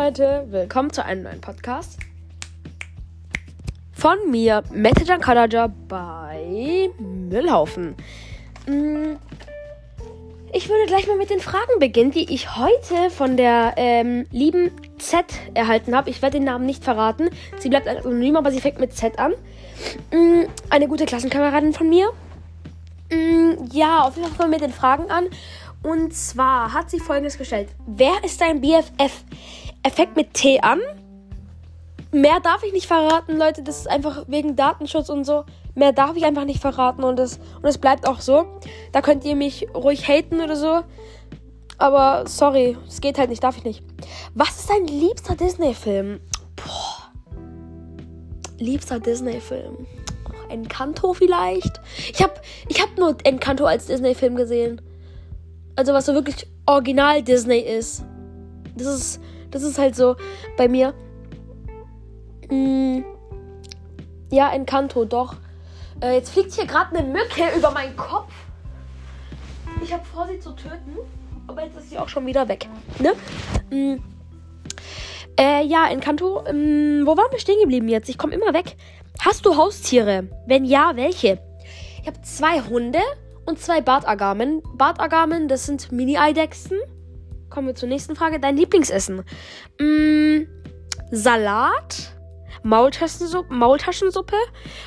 Leute, willkommen zu einem neuen Podcast. Von mir, Metajan Kalaja bei Müllhaufen. Mm, ich würde gleich mal mit den Fragen beginnen, die ich heute von der ähm, lieben Z erhalten habe. Ich werde den Namen nicht verraten. Sie bleibt anonym, aber sie fängt mit Z an. Mm, eine gute Klassenkameradin von mir. Mm, ja, auf jeden Fall mit den Fragen an. Und zwar hat sie folgendes gestellt: Wer ist dein BFF? Er fängt mit T an. Mehr darf ich nicht verraten, Leute. Das ist einfach wegen Datenschutz und so. Mehr darf ich einfach nicht verraten und es und bleibt auch so. Da könnt ihr mich ruhig haten oder so. Aber sorry, es geht halt nicht, darf ich nicht. Was ist dein liebster Disney-Film? Boah. Liebster Disney-Film. Encanto vielleicht? Ich hab, ich hab nur Encanto als Disney-Film gesehen. Also was so wirklich original Disney ist. Das ist, das ist halt so bei mir. Mm, ja, Encanto, doch. Äh, jetzt fliegt hier gerade eine Mücke über meinen Kopf. Ich habe vor, sie zu töten. Aber jetzt ist sie auch schon wieder weg. Ne? Mm. Äh, ja, Encanto. Ähm, wo waren wir stehen geblieben jetzt? Ich komme immer weg. Hast du Haustiere? Wenn ja, welche? Ich habe zwei Hunde und zwei Bartagamen. Bartagamen, das sind Mini-Eidechsen. Kommen wir zur nächsten Frage. Dein Lieblingsessen? Mm, Salat, Maultaschensuppe, Maultaschensuppe.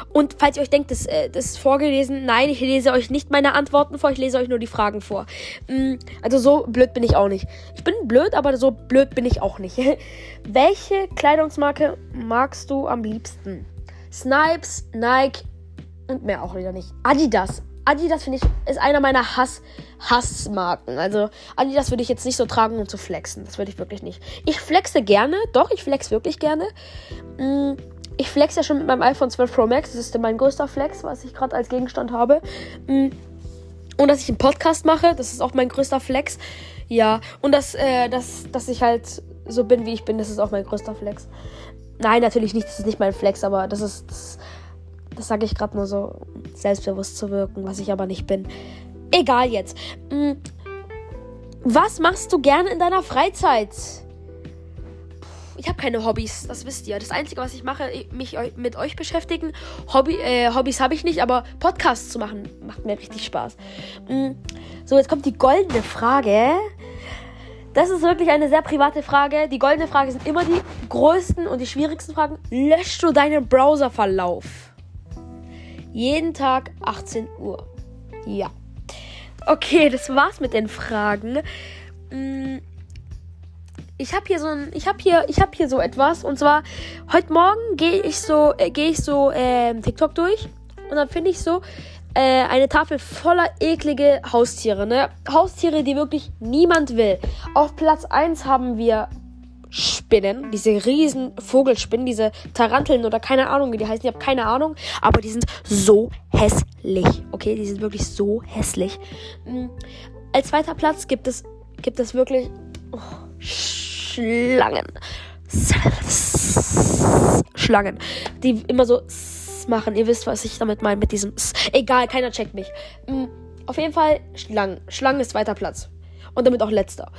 Und falls ihr euch denkt, das, äh, das ist vorgelesen, nein, ich lese euch nicht meine Antworten vor, ich lese euch nur die Fragen vor. Mm, also so blöd bin ich auch nicht. Ich bin blöd, aber so blöd bin ich auch nicht. Welche Kleidungsmarke magst du am liebsten? Snipes, Nike und mehr auch wieder nicht. Adidas. Adidas finde ich ist einer meiner Hass Hassmarken. Also Adidas würde ich jetzt nicht so tragen, um zu flexen. Das würde ich wirklich nicht. Ich flexe gerne, doch, ich flex wirklich gerne. Mm, ich flex ja schon mit meinem iPhone 12 Pro Max. Das ist mein größter Flex, was ich gerade als Gegenstand habe. Mm, und dass ich einen Podcast mache, das ist auch mein größter Flex. Ja, und dass, äh, dass, dass ich halt so bin, wie ich bin, das ist auch mein größter Flex. Nein, natürlich nicht, das ist nicht mein Flex, aber das ist, das, das sage ich gerade nur so, selbstbewusst zu wirken, was ich aber nicht bin. Egal jetzt. Hm, was machst du gerne in deiner Freizeit? Ich habe keine Hobbys, das wisst ihr. Das Einzige, was ich mache, mich mit euch beschäftigen. Hobby, äh, Hobbys habe ich nicht, aber Podcasts zu machen macht mir richtig Spaß. Hm, so, jetzt kommt die goldene Frage. Das ist wirklich eine sehr private Frage. Die goldene Frage sind immer die größten und die schwierigsten Fragen. Löschst du deinen Browserverlauf? Jeden Tag 18 Uhr. Ja. Okay, das war's mit den Fragen. Mm, ich habe hier so ein, ich habe hier, ich habe hier so etwas und zwar heute Morgen gehe ich so, äh, gehe ich so äh, TikTok durch und dann finde ich so äh, eine Tafel voller eklige Haustiere, ne? Haustiere, die wirklich niemand will. Auf Platz 1 haben wir Spinnen, diese riesen Vogelspinnen, diese Taranteln oder keine Ahnung, wie die heißen, ich habe keine Ahnung, aber die sind so hässlich. Okay, die sind wirklich so hässlich. Mhm. Als zweiter Platz gibt es gibt es wirklich oh, Schlangen. Schlangen, die immer so machen. Ihr wisst, was ich damit meine mit diesem Egal, keiner checkt mich. Mhm. Auf jeden Fall Schlangen. Schlangen ist zweiter Platz und damit auch letzter.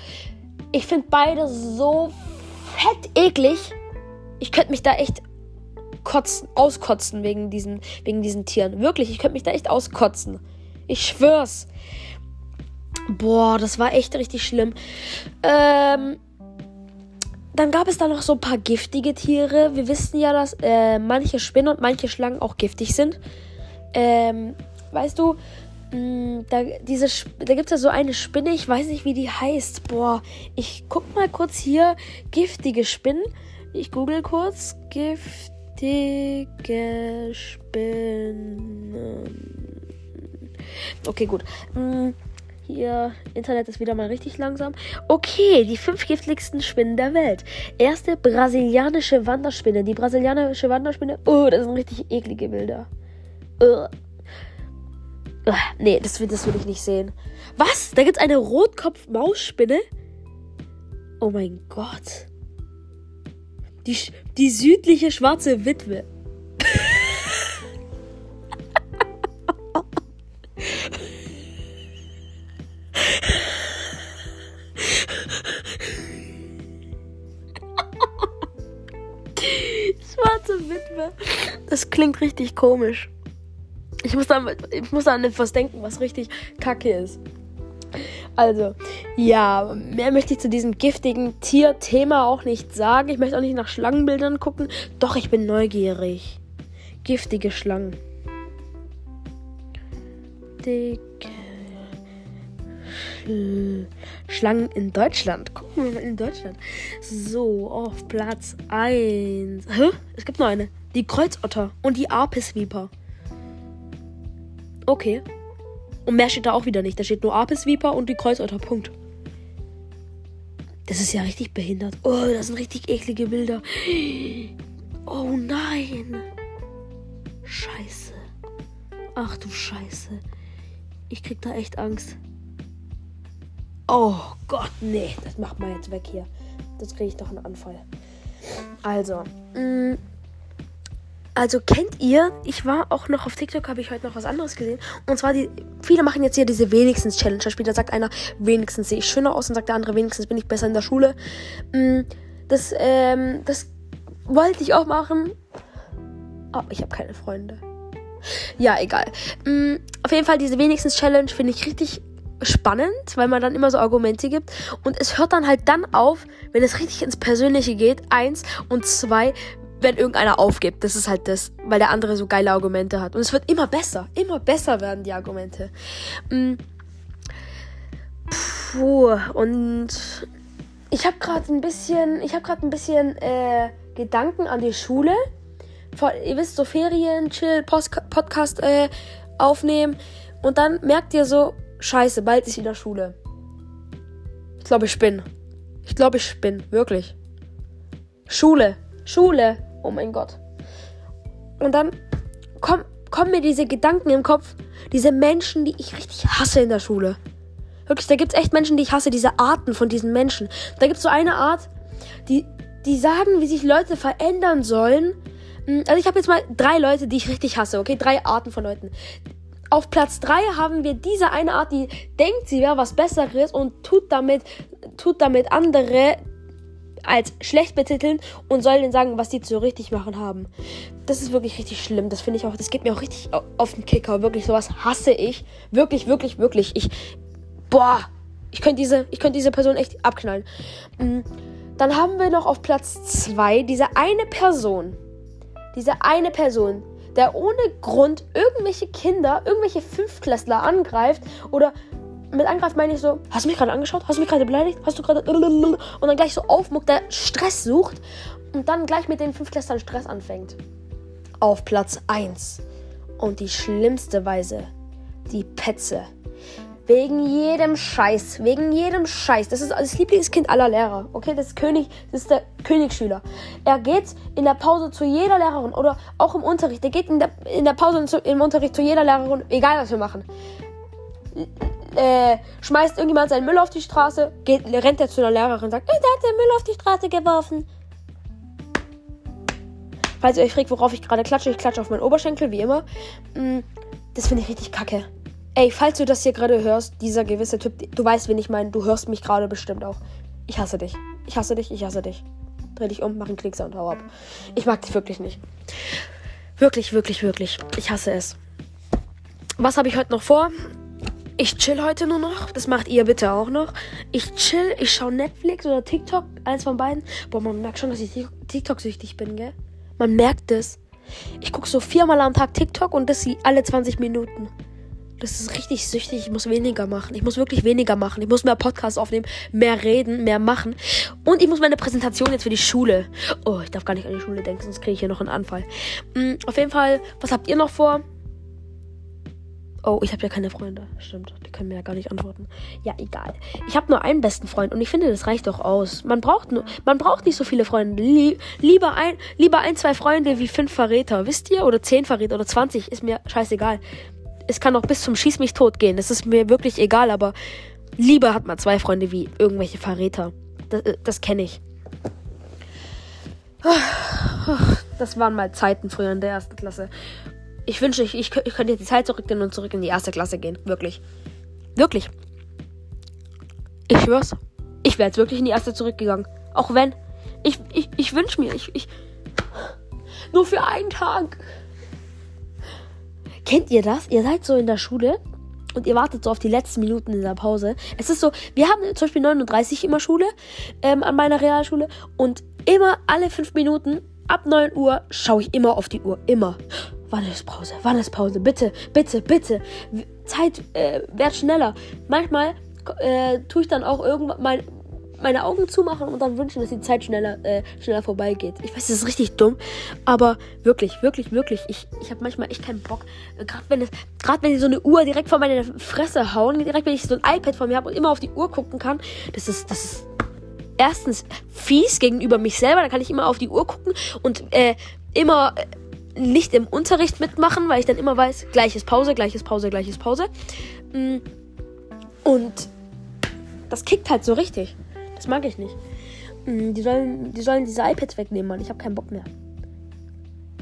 Ich finde beide so fett eklig. Ich könnte mich da echt kotzen, auskotzen wegen diesen, wegen diesen Tieren. Wirklich, ich könnte mich da echt auskotzen. Ich schwör's. Boah, das war echt richtig schlimm. Ähm, dann gab es da noch so ein paar giftige Tiere. Wir wissen ja, dass äh, manche Spinnen und manche Schlangen auch giftig sind. Ähm, weißt du, Mm, da, da gibt es ja so eine Spinne, ich weiß nicht, wie die heißt. Boah, ich guck mal kurz hier. Giftige Spinnen. Ich google kurz. Giftige Spinnen. Okay, gut. Mm, hier, Internet ist wieder mal richtig langsam. Okay, die fünf giftigsten Spinnen der Welt. Erste brasilianische Wanderspinne. Die brasilianische Wanderspinne. Oh, das sind richtig eklige Bilder. Uh. Nee, das will, das will ich nicht sehen. Was? Da gibt es eine Rotkopf-Mausspinne? Oh mein Gott. Die, die südliche schwarze Witwe. schwarze Witwe. Das klingt richtig komisch. Ich muss, da, ich muss an etwas denken, was richtig kacke ist. Also, ja, mehr möchte ich zu diesem giftigen Tierthema auch nicht sagen. Ich möchte auch nicht nach Schlangenbildern gucken. Doch, ich bin neugierig. Giftige Schlangen. Dicke Schl Schlangen in Deutschland. Gucken wir mal in Deutschland. So, auf Platz 1. Hä? Es gibt noch eine. Die Kreuzotter und die Apis-Viper. Okay. Und mehr steht da auch wieder nicht. Da steht nur Apis Viper und die Kreuzotter. Punkt. Das ist ja richtig behindert. Oh, das sind richtig eklige Bilder. Oh nein. Scheiße. Ach du Scheiße. Ich krieg da echt Angst. Oh Gott, nee. Das macht man jetzt weg hier. Das kriege ich doch einen Anfall. Also, mh, mm, also kennt ihr, ich war auch noch auf TikTok, habe ich heute noch was anderes gesehen. Und zwar, die, viele machen jetzt hier diese wenigstens Challenge. Da sagt einer, wenigstens sehe ich schöner aus und sagt der andere, wenigstens bin ich besser in der Schule. Mm, das, ähm, das wollte ich auch machen. Aber ich habe keine Freunde. Ja, egal. Mm, auf jeden Fall, diese wenigstens Challenge finde ich richtig spannend, weil man dann immer so Argumente gibt. Und es hört dann halt dann auf, wenn es richtig ins Persönliche geht. Eins und zwei, wenn irgendeiner aufgibt. Das ist halt das, weil der andere so geile Argumente hat. Und es wird immer besser. Immer besser werden die Argumente. Mm. Puh, und ich habe gerade ein bisschen, ich habe gerade ein bisschen äh, Gedanken an die Schule. Vor, ihr wisst, so Ferien, Chill, Post Podcast äh, aufnehmen. Und dann merkt ihr so, scheiße, bald ist wieder Schule. Ich glaube, ich bin. Ich glaube, ich bin. Wirklich. Schule. Schule. Oh mein Gott. Und dann kommen komm mir diese Gedanken im Kopf, diese Menschen, die ich richtig hasse in der Schule. Wirklich, da gibt es echt Menschen, die ich hasse, diese Arten von diesen Menschen. Da gibt es so eine Art, die, die sagen, wie sich Leute verändern sollen. Hm, also ich habe jetzt mal drei Leute, die ich richtig hasse, okay? Drei Arten von Leuten. Auf Platz drei haben wir diese eine Art, die denkt, sie wäre was Besseres und tut damit, tut damit andere als schlecht betiteln und soll denen sagen, was die zu richtig machen haben. Das ist wirklich richtig schlimm. Das finde ich auch, das geht mir auch richtig auf den Kicker. Wirklich, sowas hasse ich. Wirklich, wirklich, wirklich. Ich, boah, ich könnte diese, ich diese Person echt abknallen. Mm, dann haben wir noch auf Platz 2 diese eine Person. Diese eine Person, der ohne Grund irgendwelche Kinder, irgendwelche Fünftklässler angreift oder mit angreift meine ich so, hast du mich gerade angeschaut? Hast du mich gerade beleidigt? Hast du gerade. Und dann gleich so aufmuckt, der Stress sucht und dann gleich mit den fünf Klässlern Stress anfängt. Auf Platz 1. Und die schlimmste Weise. Die Petze. Wegen jedem Scheiß. Wegen jedem Scheiß. Das ist das Lieblingskind aller Lehrer. Okay, das ist König, das ist der Königsschüler. Er geht in der Pause zu jeder Lehrerin oder auch im Unterricht. Er geht in der, in der Pause im Unterricht zu jeder Lehrerin, egal was wir machen äh, schmeißt irgendjemand seinen Müll auf die Straße, geht, rennt er zu einer Lehrerin und sagt, der hat den Müll auf die Straße geworfen. Falls ihr euch fragt, worauf ich gerade klatsche, ich klatsche auf meinen Oberschenkel, wie immer. Mm, das finde ich richtig kacke. Ey, falls du das hier gerade hörst, dieser gewisse Typ, du weißt, wen ich meine, du hörst mich gerade bestimmt auch. Ich hasse dich. Ich hasse dich, ich hasse dich. Dreh dich um, mach einen Klickser und hau ab. Ich mag dich wirklich nicht. Wirklich, wirklich, wirklich. Ich hasse es. Was habe ich heute noch vor? Ich chill heute nur noch. Das macht ihr bitte auch noch. Ich chill, ich schaue Netflix oder TikTok, eins von beiden. Boah, man merkt schon, dass ich TikTok-süchtig bin, gell? Man merkt es. Ich gucke so viermal am Tag TikTok und das alle 20 Minuten. Das ist richtig süchtig. Ich muss weniger machen. Ich muss wirklich weniger machen. Ich muss mehr Podcasts aufnehmen, mehr reden, mehr machen. Und ich muss meine Präsentation jetzt für die Schule. Oh, ich darf gar nicht an die Schule denken, sonst kriege ich hier noch einen Anfall. Mhm, auf jeden Fall, was habt ihr noch vor? Oh, ich habe ja keine Freunde. Stimmt, die können mir ja gar nicht antworten. Ja, egal. Ich habe nur einen besten Freund und ich finde, das reicht doch aus. Man braucht nur, man braucht nicht so viele Freunde. Lie lieber ein, lieber ein, zwei Freunde wie fünf Verräter, wisst ihr? Oder zehn Verräter oder zwanzig, ist mir scheißegal. Es kann auch bis zum Schieß mich tot gehen. Das ist mir wirklich egal, aber lieber hat man zwei Freunde wie irgendwelche Verräter. Das, äh, das kenne ich. Das waren mal Zeiten früher in der ersten Klasse. Ich wünsche, ich, ich, könnte die Zeit zurückgehen und zurück in die erste Klasse gehen. Wirklich. Wirklich. Ich schwör's. Ich wäre jetzt wirklich in die erste zurückgegangen. Auch wenn. Ich, ich, ich wünsche mir, ich, ich. Nur für einen Tag. kennt ihr das? Ihr seid so in der Schule und ihr wartet so auf die letzten Minuten in der Pause. Es ist so, wir haben zum Beispiel 39 immer Schule ähm, an meiner Realschule und immer alle fünf Minuten ab 9 Uhr schaue ich immer auf die Uhr. Immer. Wann ist Pause? Wann ist Pause? Bitte, bitte, bitte. Zeit äh, wird schneller. Manchmal äh, tue ich dann auch irgendwann mein, meine Augen zumachen und dann wünschen, dass die Zeit schneller, äh, schneller vorbeigeht. Ich weiß, das ist richtig dumm, aber wirklich, wirklich, wirklich, ich, ich habe manchmal echt keinen Bock. Äh, gerade wenn es, gerade wenn die so eine Uhr direkt vor meine Fresse hauen, direkt wenn ich so ein iPad vor mir habe und immer auf die Uhr gucken kann, das ist, das ist erstens fies gegenüber mich selber. Da kann ich immer auf die Uhr gucken und äh, immer nicht im Unterricht mitmachen, weil ich dann immer weiß, gleiches Pause, gleiches Pause, gleiches Pause. Mm. Und das kickt halt so richtig. Das mag ich nicht. Mm, die sollen, die sollen diese iPads wegnehmen, Mann. Ich habe keinen Bock mehr.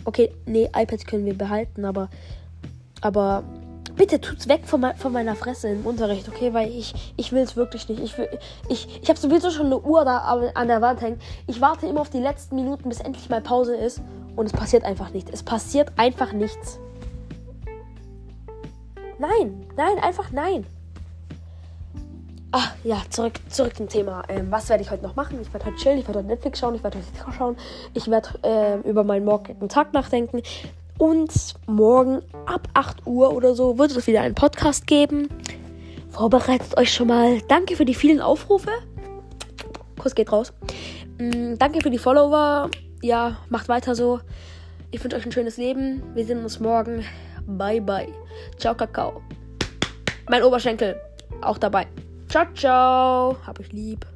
Okay, nee, iPads können wir behalten, aber. Aber bitte tut's weg von, von, meiner Fresse im Unterricht, okay? Weil ich, ich will es wirklich nicht. Ich, will, ich, ich habe sowieso schon eine Uhr da an der Wand hängen. Ich warte immer auf die letzten Minuten, bis endlich mal Pause ist. Und es passiert einfach nichts. Es passiert einfach nichts. Nein, nein, einfach nein. Ach ja, zurück, zurück zum Thema. Ähm, was werde ich heute noch machen? Ich werde heute chillen, ich werde heute Netflix schauen, ich werde heute TikTok schauen. Ich werde äh, über meinen morgigen Tag nachdenken. Und morgen ab 8 Uhr oder so wird es wieder einen Podcast geben. Vorbereitet euch schon mal. Danke für die vielen Aufrufe. Kuss geht raus. Mm, danke für die Follower. Ja, macht weiter so. Ich wünsche euch ein schönes Leben. Wir sehen uns morgen. Bye, bye. Ciao, Kakao. Mein Oberschenkel auch dabei. Ciao, ciao. Hab ich lieb.